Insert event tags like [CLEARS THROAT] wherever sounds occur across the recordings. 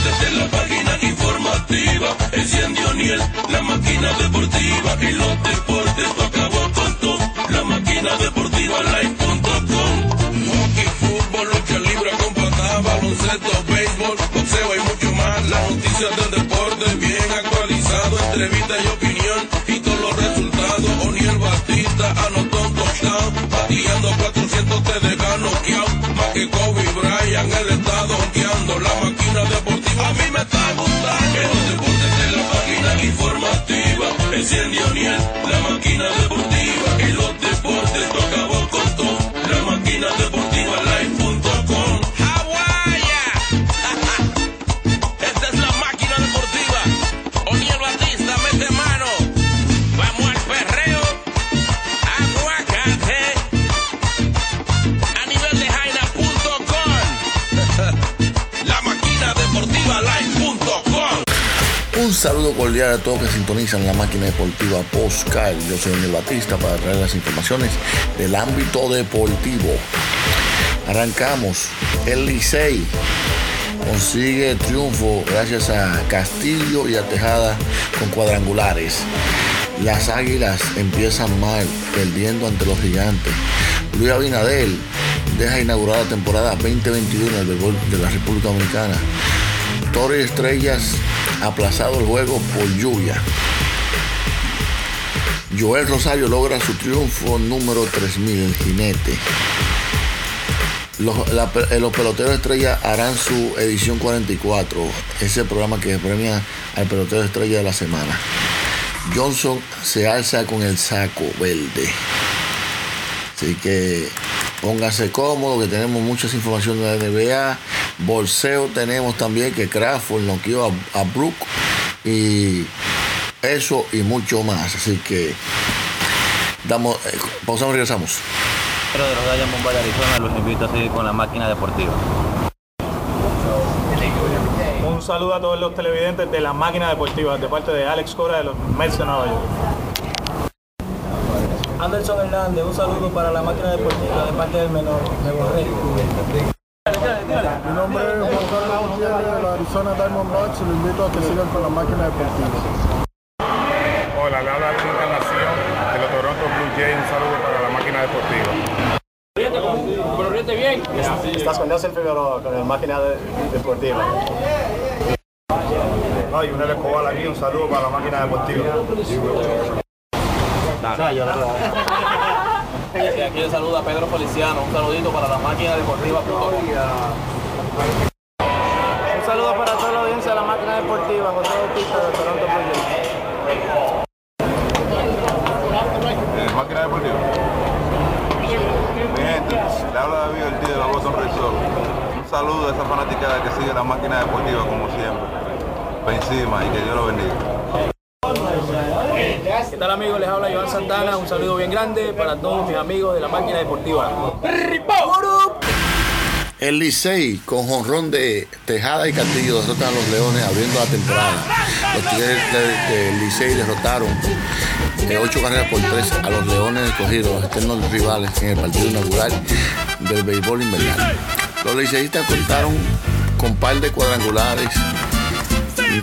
deportes de la página informativa. Enciende O'Neill, la máquina deportiva. Y los deportes acabó con todo. La máquina deportiva live.com. Hockey, fútbol, lucha libre con baloncesto, béisbol, boxeo y mucho más. Las noticias del deporte bien actualizado. Entrevista y opinión y todos los resultados. O'Neill Batista anotó un touchdown. Bateando 400 te deja noqueado. Más que Kobe Bryant, el estado En los deportes de la página informativa. Enciende O'Neill, saludo cordial a todos que sintonizan la máquina deportiva Postcal. Yo soy Daniel Batista para traer las informaciones del ámbito deportivo. Arrancamos. El Licey consigue triunfo gracias a Castillo y a Tejada con cuadrangulares. Las Águilas empiezan mal, perdiendo ante los gigantes. Luis Abinadel deja inaugurada la temporada 2021 del béisbol de la República Dominicana. Toro y Estrellas aplazado el juego por lluvia. Joel Rosario logra su triunfo número 3000, el jinete. Los, la- eh, los peloteros estrella harán su edición 44, ese programa que premia al pelotero estrella de la semana. Johnson se alza con el saco verde. Así que póngase cómodo, que tenemos muchas informaciones de la NBA. Bolseo tenemos también que Crawford noqueó a, a Brook. Y eso y mucho más. Así que damos, eh, pausamos y regresamos. Pedro de los Gallos Bombay de Arizona los invito a seguir con la máquina deportiva. Un saludo a todos los televidentes de la máquina deportiva de parte de Alex Cora de los Mets de Nueva York. Anderson Hernández, un saludo para la máquina deportiva de parte del menor, de Borrego. Mi nombre es Juan Carlos Gutiérrez de los Arizona Diamondbacks y lo invito a que sigan con la máquina deportiva. Hola, le habla la Encarnación de los Toronto Blue Jays. Un saludo para la máquina deportiva. Estás con Nelson Figueroa con la máquina deportiva. No, y un Escobar aquí, un saludo para la máquina deportiva. Y aquí le saluda Pedro Feliciano, un saludito para la máquina deportiva. Un saludo para toda la audiencia de la máquina deportiva, José Bautista de Toronto Blue Jays. máquina deportiva. Mi gente, le habla David Ortiz de la Boston Red Sox. Un saludo a esa fanaticada que sigue la máquina deportiva como siempre. Pa' encima y que Dios lo bendiga. ¿Qué tal amigos? Les habla Iván Santana, un saludo bien grande para todos mis amigos de la máquina deportiva. El Licey con jonrón de Tejada y Castillo derrotan a los Leones abriendo la temporada. Los Tigres de- del Licey derrotaron de 8 carreras por 3 a los Leones escogidos, los eternos rivales en el partido inaugural del béisbol invernal. Los liceístas contaron con par de cuadrangulares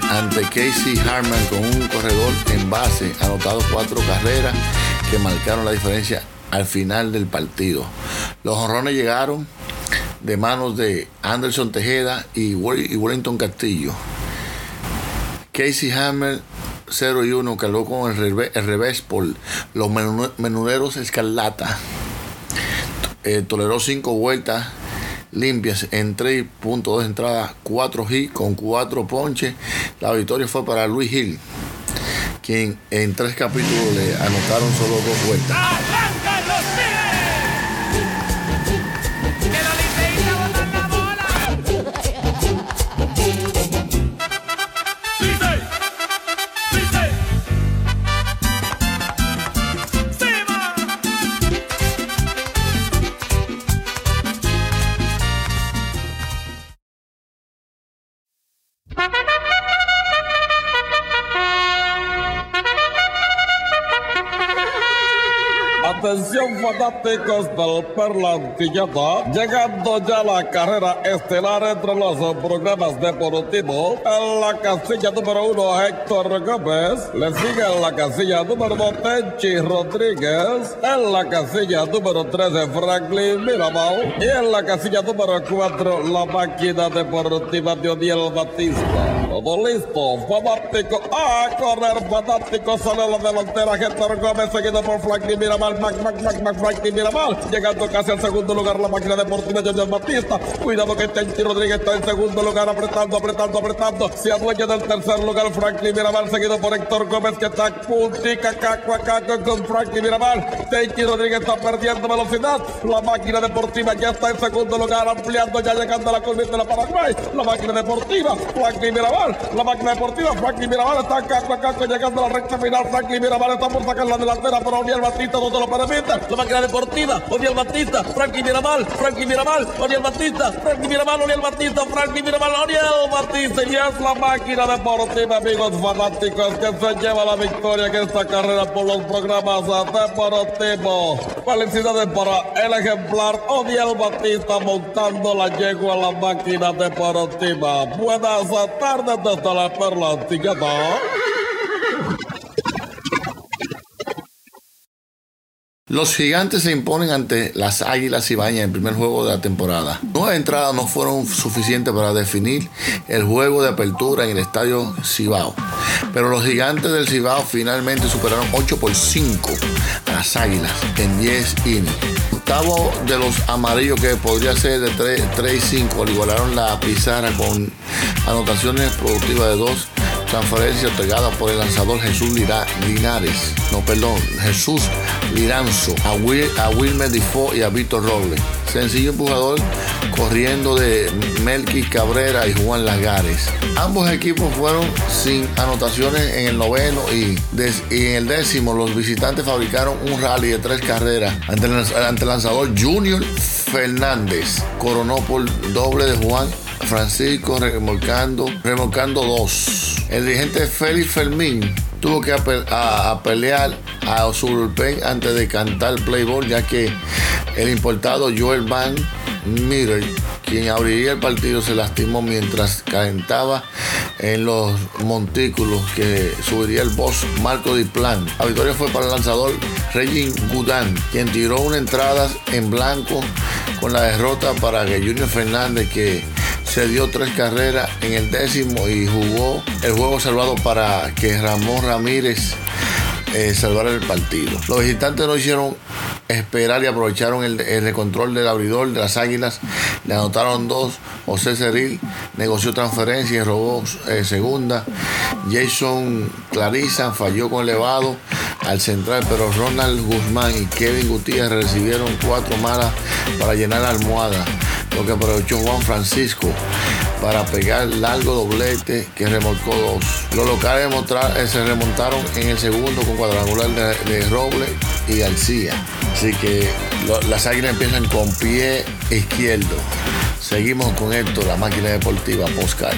ante Casey Harman con un corredor en base, anotado cuatro carreras que marcaron la diferencia al final del partido. Los honrones llegaron de manos de Anderson Tejeda y Wel- y Wellington Castillo. Casey Hammer 0 y 1 cargó con el revés, por los menu- menuderos Escarlata. Eh, toleró 5 vueltas limpias en 3.2 entradas, 4 hits con 4 ponches. La victoria fue para Luis Hill, quien en 3 capítulos le anotaron solo 2 vueltas. Fanáticos del Perlantilleta, llegando ya la carrera estelar entre los programas deportivos. En la casilla número uno, Héctor Gómez. Le sigue en la casilla número dos, Tenchi Rodríguez. En la casilla número tres, Franklin Mirabal. Y en la casilla número cuatro, la máquina deportiva de Odiel Batista. Todo listo, fanático. A correr, fanático. Sale la delantera, Héctor Gómez, seguido por Franklin Mirabal. Mac, Mac, Mac, Mac, Franklin Mirabal. Llegando casi al segundo lugar, la máquina deportiva de Batista. Cuidado que Tenchi Rodríguez está en segundo lugar, apretando, apretando, apretando. Se adueña del tercer lugar, Franklin Mirabal, seguido por Héctor Gómez, que está puntica, caco, a caco con Franklin Mirabal. Tenchi Rodríguez está perdiendo velocidad. La máquina deportiva ya está en segundo lugar, ampliando, ya llegando a la curva de la Paraguay. La máquina deportiva, Franklin Mirabal. La máquina deportiva, Franklin Mirabal está caco a caco, llegando a la recta final. Franklin Mirabal está por sacar la delantera, pero Odiel Batista no se lo permite. La máquina deportiva, Odiel Batista, Franklin Mirabal, Franklin Mirabal, Odiel Batista, Franklin Mirabal, Odiel Batista, Franklin Mirabal, Odiel Batista. Y es la máquina deportiva, amigos fanáticos, que se lleva la victoria en esta carrera por los programas deportivos. Felicidades para el ejemplar Odiel Batista montando la yegua a la máquina deportiva. Buenas tardes desde la Perla Antilleta. Los gigantes se imponen ante las Águilas Ibañas en el primer juego de la temporada. Nueve entradas no fueron suficientes para definir el juego de apertura en el estadio Cibao. Pero los gigantes del Cibao finalmente superaron 8 por 5 a las Águilas en 10 innings. Octavo de los amarillos que podría ser de 3, 3 y 5 le igualaron la pizarra con anotaciones productivas de 2 transferencia otorgada por el lanzador Jesús Linares, no perdón, Jesús Liranzo, a, Will, a Wilmer Difo y a Víctor Robles. Sencillo empujador corriendo de Melqui Cabrera y Juan Lagares. Ambos equipos fueron sin anotaciones en el noveno y, en el décimo los visitantes fabricaron un rally de tres carreras ante el lanzador Junior Fernández. Coronó por doble de Juan Francisco remolcando, remolcando dos. El dirigente Félix Fermín tuvo que ape- a, a pelear a su bullpen antes de cantar play ball, ya que el importado Joel Van Meter, quien abriría el partido, se lastimó mientras calentaba en los montículos que subiría el boss Marco Diplan. La victoria fue para el lanzador Regin Gudán, quien tiró una entrada en blanco con la derrota para que Junior Fernández, que se dio tres carreras en el décimo y jugó el juego salvado para que Ramón Ramírez eh, salvara el partido. Los visitantes no hicieron esperar y aprovecharon el, el control del abridor de las Águilas. Le anotaron dos. José Ceril negoció transferencia y robó eh, segunda. Jason Clariza falló con elevado al central, pero Ronald Guzmán y Kevin Gutiérrez recibieron cuatro malas para llenar la almohada, lo que aprovechó Juan Francisco para pegar largo doblete que remolcó dos. Los locales eh, se remontaron en el segundo con cuadrangular de, de Robles y García. Así que las águilas empiezan con pie izquierdo. Seguimos con esto, la máquina deportiva Poscal.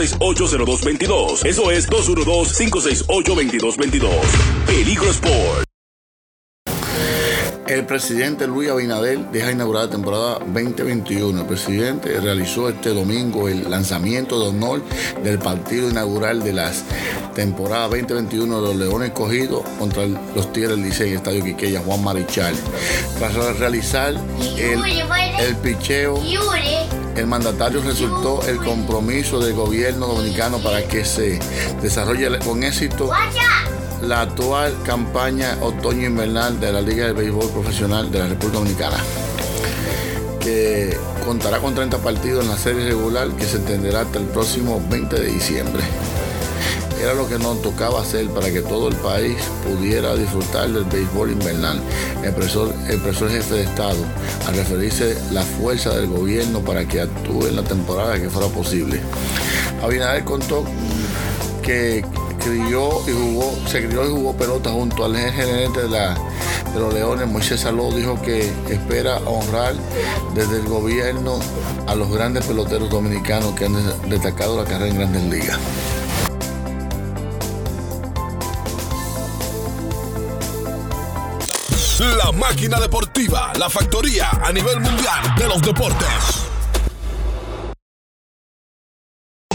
212-568-0222. Eso es 212-568-2222. Peligro Sport. El presidente Luis Abinader deja inaugurada la temporada 2021. El presidente realizó este domingo el lanzamiento de honor del partido inaugural de las temporadas 2021 de los Leones Cogidos contra los Tigres del Licey Estadio Quiqueya, Juan Marichal. Tras realizar el, el picheo el mandatario resultó el compromiso del gobierno dominicano para que se desarrolle con éxito la actual campaña otoño-invernal de la Liga de Béisbol Profesional de la República Dominicana, que contará con 30 partidos en la serie regular que se extenderá hasta el próximo 20 de diciembre. Era lo que nos tocaba hacer para que todo el país pudiera disfrutar del béisbol invernal, expresó, expresó el jefe de Estado al referirse la fuerza del gobierno para que actúe en la temporada que fuera posible. Abinader contó que crió y jugó, se crió y jugó pelota junto al gerente de, de los Leones, Moisés Saló, dijo que espera honrar desde el gobierno a los grandes peloteros dominicanos que han destacado la carrera en grandes ligas. La máquina deportiva, la factoría a nivel mundial de los deportes.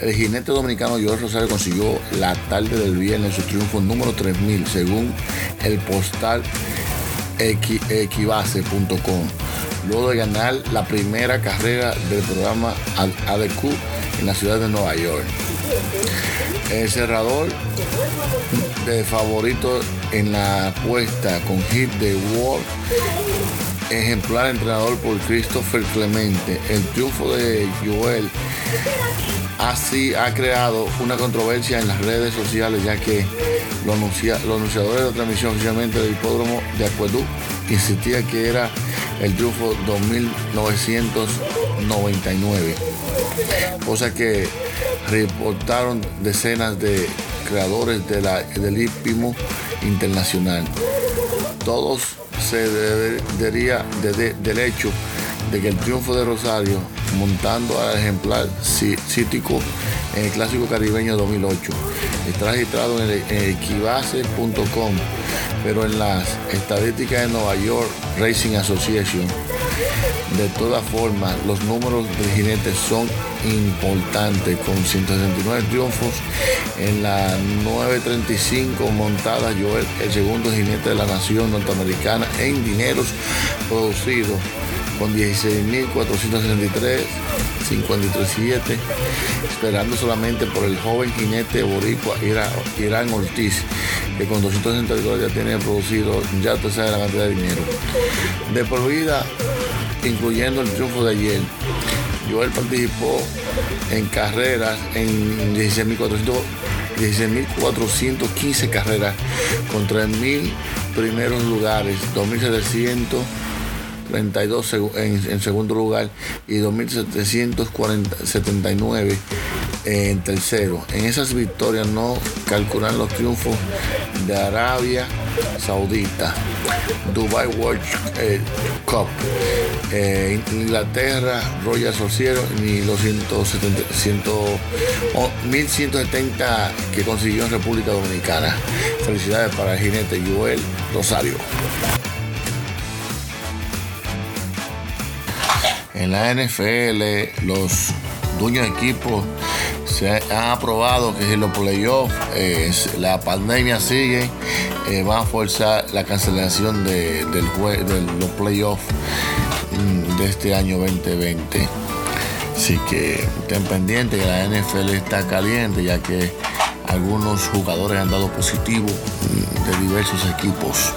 El jinete dominicano Joel Rosario consiguió la tarde del viernes su triunfo número 3000 según el postal equi- luego de ganar la primera carrera del programa ADQ en la ciudad de Nueva York. El cerrador de favorito en la apuesta con hit de Ward ejemplar entrenador por Christopher Clemente. El triunfo de Joel así ha creado una controversia en las redes sociales ya que los, anuncia- los anunciadores de la transmisión oficialmente del hipódromo de Acueduct insistía que era el triunfo 2999 cosa que reportaron decenas de creadores de la, del hipimo internacional. Todos se debería de- de- del hecho de que el triunfo de Rosario montando al ejemplar cítico en el Clásico Caribeño 2008 está registrado en equibase.com pero en las estadísticas de Nueva York Racing Association de todas formas los números del jinete son importantes con 169 triunfos. En la 935 montada Joel el segundo jinete de la nación norteamericana en dineros producidos con 16.463 53.7 esperando solamente por el joven jinete boricua Irán Ortiz que con 262 ya tiene producido ya sabe la cantidad de dinero. De por vida incluyendo el triunfo de ayer Joel participó en carreras en 16.400 16.415 carreras con 3.000 primeros lugares 2.700 32 segu- en, en segundo lugar y 2.779 en tercero. En esas victorias no calculan los triunfos de Arabia Saudita, Dubai World eh, Cup, eh, Inglaterra, Royal Sociero ni los 170, 100 o 1170 que consiguió en República Dominicana. Felicidades para el jinete Joel Rosario. En la NFL, los dueños de equipos se han aprobado que si los playoffs, eh, la pandemia sigue, eh, van a forzar la cancelación de, del jue- de los playoffs mm, de este año 2020. Así que estén pendientes que la NFL está caliente ya que algunos jugadores han dado positivo mm, de diversos equipos.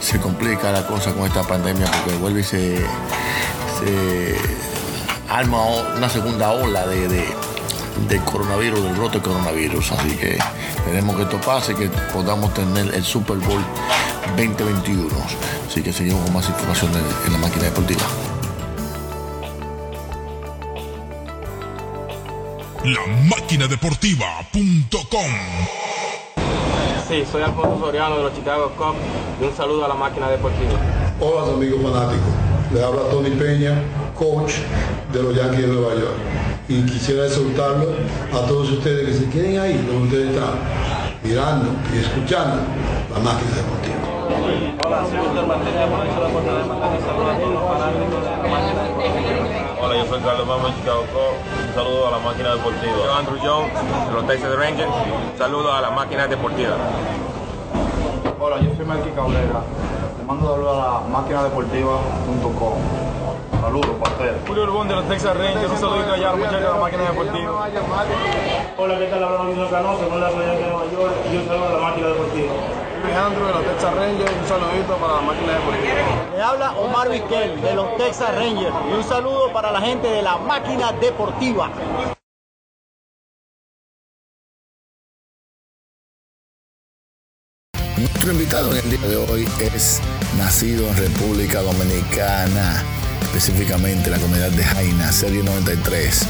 Se complica la cosa con esta pandemia porque vuelve y se, se arma una segunda ola de, de, de coronavirus, del brote de coronavirus. Así que esperemos que esto pase y que podamos tener el Super Bowl 2021. Así que seguimos con más información en, en la máquina deportiva. La máquina deportiva.com. Sí, soy Alfonso Soriano de los Chicago Cubs y un saludo a la máquina deportiva. Hola amigos fanáticos, les habla Tony Peña, coach de los Yankees de Nueva York. Y quisiera exhortarlo a todos ustedes que se queden ahí donde ustedes están, mirando y escuchando la máquina deportiva. Hola, soy Víctor Martínez, por la puerta de Martínez, saludos a todos los fanáticos de la máquina deportiva. Hola, yo soy Carlos Mamo de Chicago. Un saludo a la máquina deportiva. Yo, Andrew Jones, de los Texas Rangers. Un saludo a la máquina deportiva. Hola, yo soy Marky Cabrera, de mando saludos a la máquina deportiva.com. Saludos, pastel. Julio Urbón de los Texas Rangers, un saludito allá a los muchachos de la máquina deportiva. Hola, ¿qué tal? Habla Luis Canoso, con la de Nueva York y un saludo a la máquina deportiva. Alejandro de los Texas Rangers, un saludito para la máquina deportiva. Le habla Omar Vizquel de los Texas Rangers y un saludo para la gente de la máquina deportiva. Nuestro invitado en el día de hoy es nacido en República Dominicana, específicamente la comunidad de Jaina, Serie 93.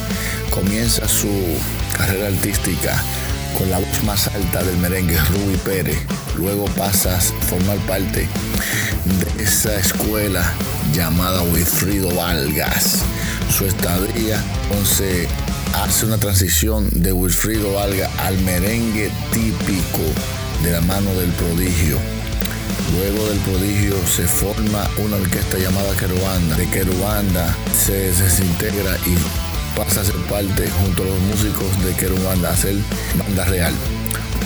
Comienza su carrera artística con la voz más alta del merengue, Ruby Pérez. Luego pasa a formar parte de esa escuela llamada Wilfrido Vargas. Su estadía, entonces, hace una transición de Wilfrido Vargas al merengue típico de la mano del prodigio. Luego del prodigio se forma una orquesta llamada Querubanda. De Querubanda se desintegra y pasa a ser parte junto a los músicos de Querubanda a hacer banda real.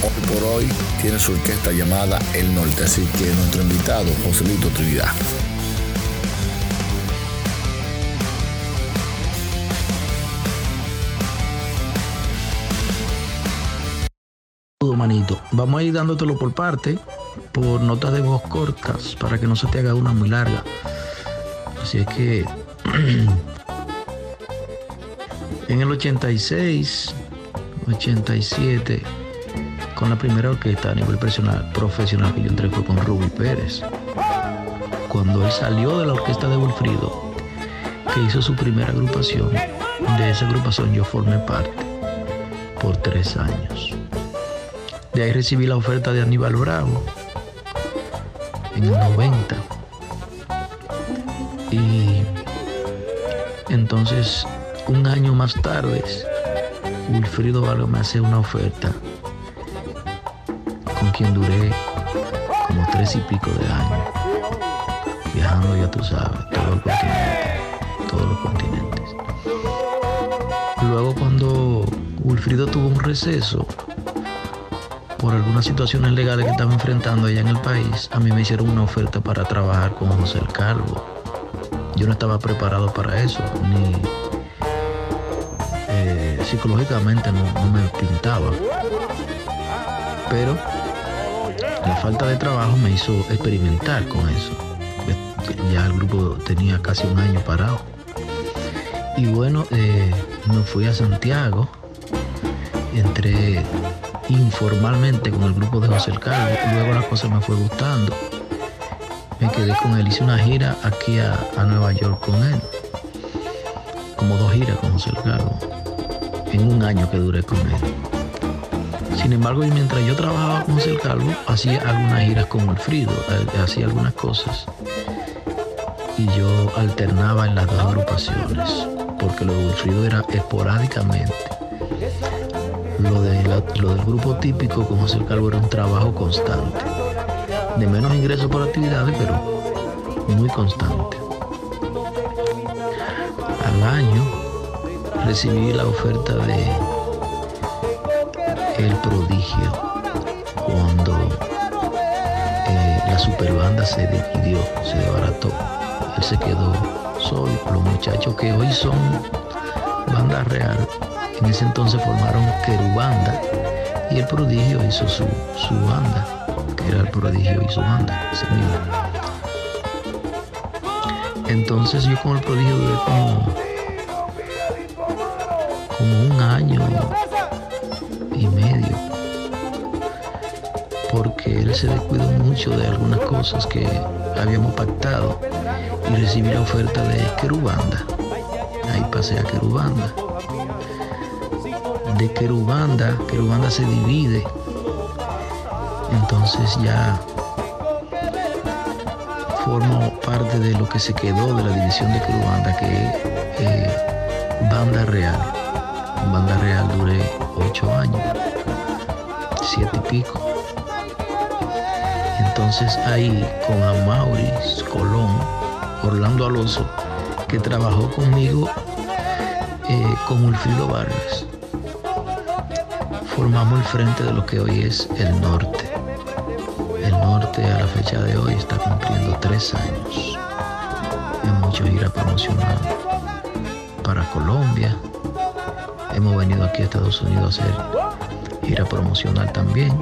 Hoy por hoy tiene su orquesta llamada El Norte, así que nuestro invitado, Joselito Trinidad. Vamos a ir dándotelo por parte, por notas de voz cortas, para que no se te haga una muy larga. Así es que [CLEARS THROAT] en el 86, 87, con la primera orquesta a nivel profesional, profesional que yo entré fue con Ruby Pérez. Cuando él salió de la orquesta de Wilfrido, que hizo su primera agrupación, de esa agrupación yo formé parte por tres años. De ahí recibí la oferta de Aníbal Bravo en el 90. Y entonces, un año más tarde, Wilfrido Vargas me hace una oferta con quien duré como tres y pico de años, viajando, ya tú sabes, todo el continente, todos los continentes. Luego cuando Wilfrido tuvo un receso, por algunas situaciones legales que estaba enfrentando allá en el país, a mí me hicieron una oferta para trabajar con José el Calvo. Yo no estaba preparado para eso, ni eh, psicológicamente no, me pintaba. Pero la falta de trabajo me hizo experimentar con eso. Ya el grupo tenía casi un año parado. Y bueno, eh, me fui a Santiago, entré informalmente con el grupo de José el Calvo. Luego la cosa me fue gustando. Me quedé con él, hice una gira aquí a, Nueva York con él. Como dos giras con José Calvo. En un año que duré con él. Sin embargo, y mientras yo trabajaba con José Calvo, hacía algunas giras con Alfredo, hacía algunas cosas. Y yo alternaba en las dos agrupaciones, porque lo de Wilfrido era esporádicamente lo, de lo, del grupo típico con José Calvo era un trabajo constante. De menos ingresos por actividades, pero muy constante. Al año recibí la oferta de El Prodigio cuando eh, la superbanda se dividió, se desbarató. Él se quedó solo. Los muchachos que hoy son banda real en ese entonces formaron Querubanda y el prodigio hizo su, su banda, que era el prodigio y su banda, ese mismo. Entonces yo con el prodigio duré como, como un año y medio, porque él se descuidó mucho de algunas cosas que habíamos pactado y recibí la oferta de Querubanda. Ahí pasé a Querubanda de Querubanda, Querubanda se divide. Entonces ya formo parte de lo que se quedó de la división de Querubanda, que es eh, Banda Real. Banda Real duré ocho años, siete y pico. Entonces ahí con Amauris, Colón, Orlando Alonso, que trabajó conmigo eh, con Ulfrido Vargas formamos el frente de lo que hoy es el norte. El norte a la fecha de hoy está cumpliendo tres años. Hemos hecho gira promocional para Colombia. Hemos venido aquí a Estados Unidos a hacer gira promocional también.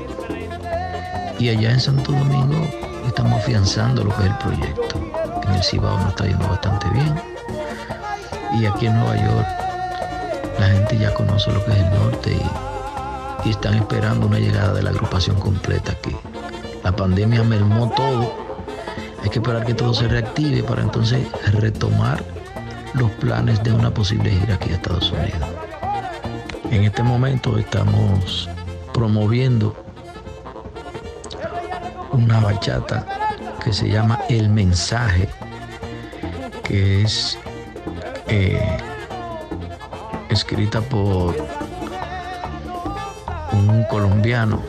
Y allá en Santo Domingo estamos afianzando lo que es el proyecto. En el Cibao nos está yendo bastante bien. Y aquí en Nueva York la gente ya conoce lo que es el norte y, y están esperando una llegada de la agrupación completa aquí. La pandemia mermó todo. Hay que esperar que todo se reactive para entonces retomar los planes de una posible gira aquí a Estados Unidos. En este momento estamos promoviendo una bachata que se llama El Mensaje, que es eh, escrita por colombiano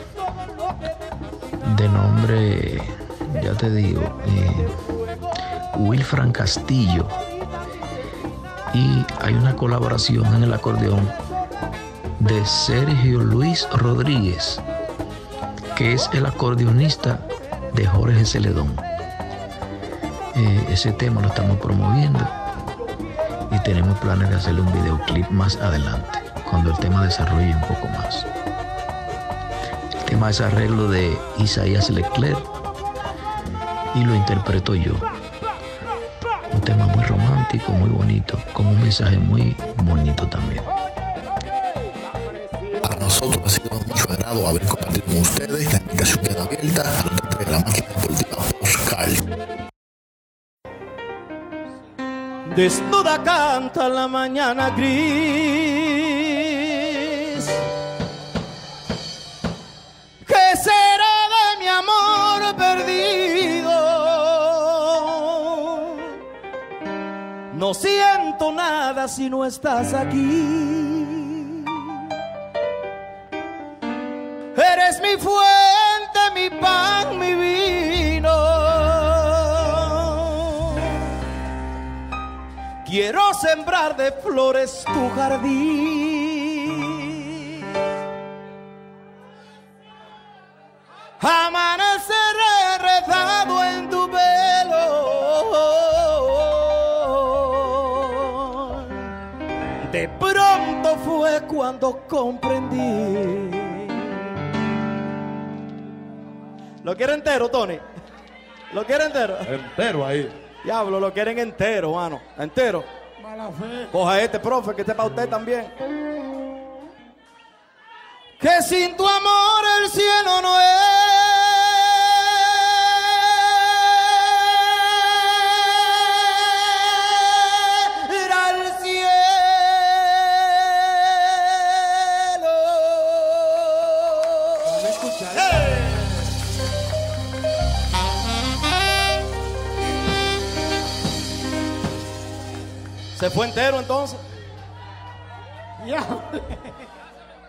de nombre, ya te digo, eh, Wilfran Castillo. Y hay una colaboración en el acordeón de Sergio Luis Rodríguez, que es el acordeonista de Jorge Celedón. Eh, ese tema lo estamos promoviendo y tenemos planes de hacerle un videoclip más adelante, cuando el tema desarrolle un poco más. Tema es arreglo de Isaías Leclerc y lo interpreto yo. Un tema muy romántico, muy bonito, con un mensaje muy bonito también. Para nosotros ha sido mucho agrado haber compartido con ustedes. La invitación queda abierta a los de la máquina deportiva Oscar. Desnuda canta la mañana gris. Perdido? No siento nada si no estás aquí. Eres mi fuente, mi pan, mi vino. Quiero sembrar de flores tu jardín. Amaneceré cuando comprendí. ¿Lo quiere entero, Tony? ¿Lo quiere entero? Entero ahí. Diablo, lo quieren entero, mano. Entero. Mala fe. Coja este, profe, que este para usted también. Que sin tu amor el cielo no era Se fue entero entonces.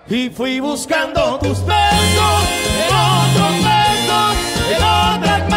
Y fui buscando tus besos en otros besos, en manos.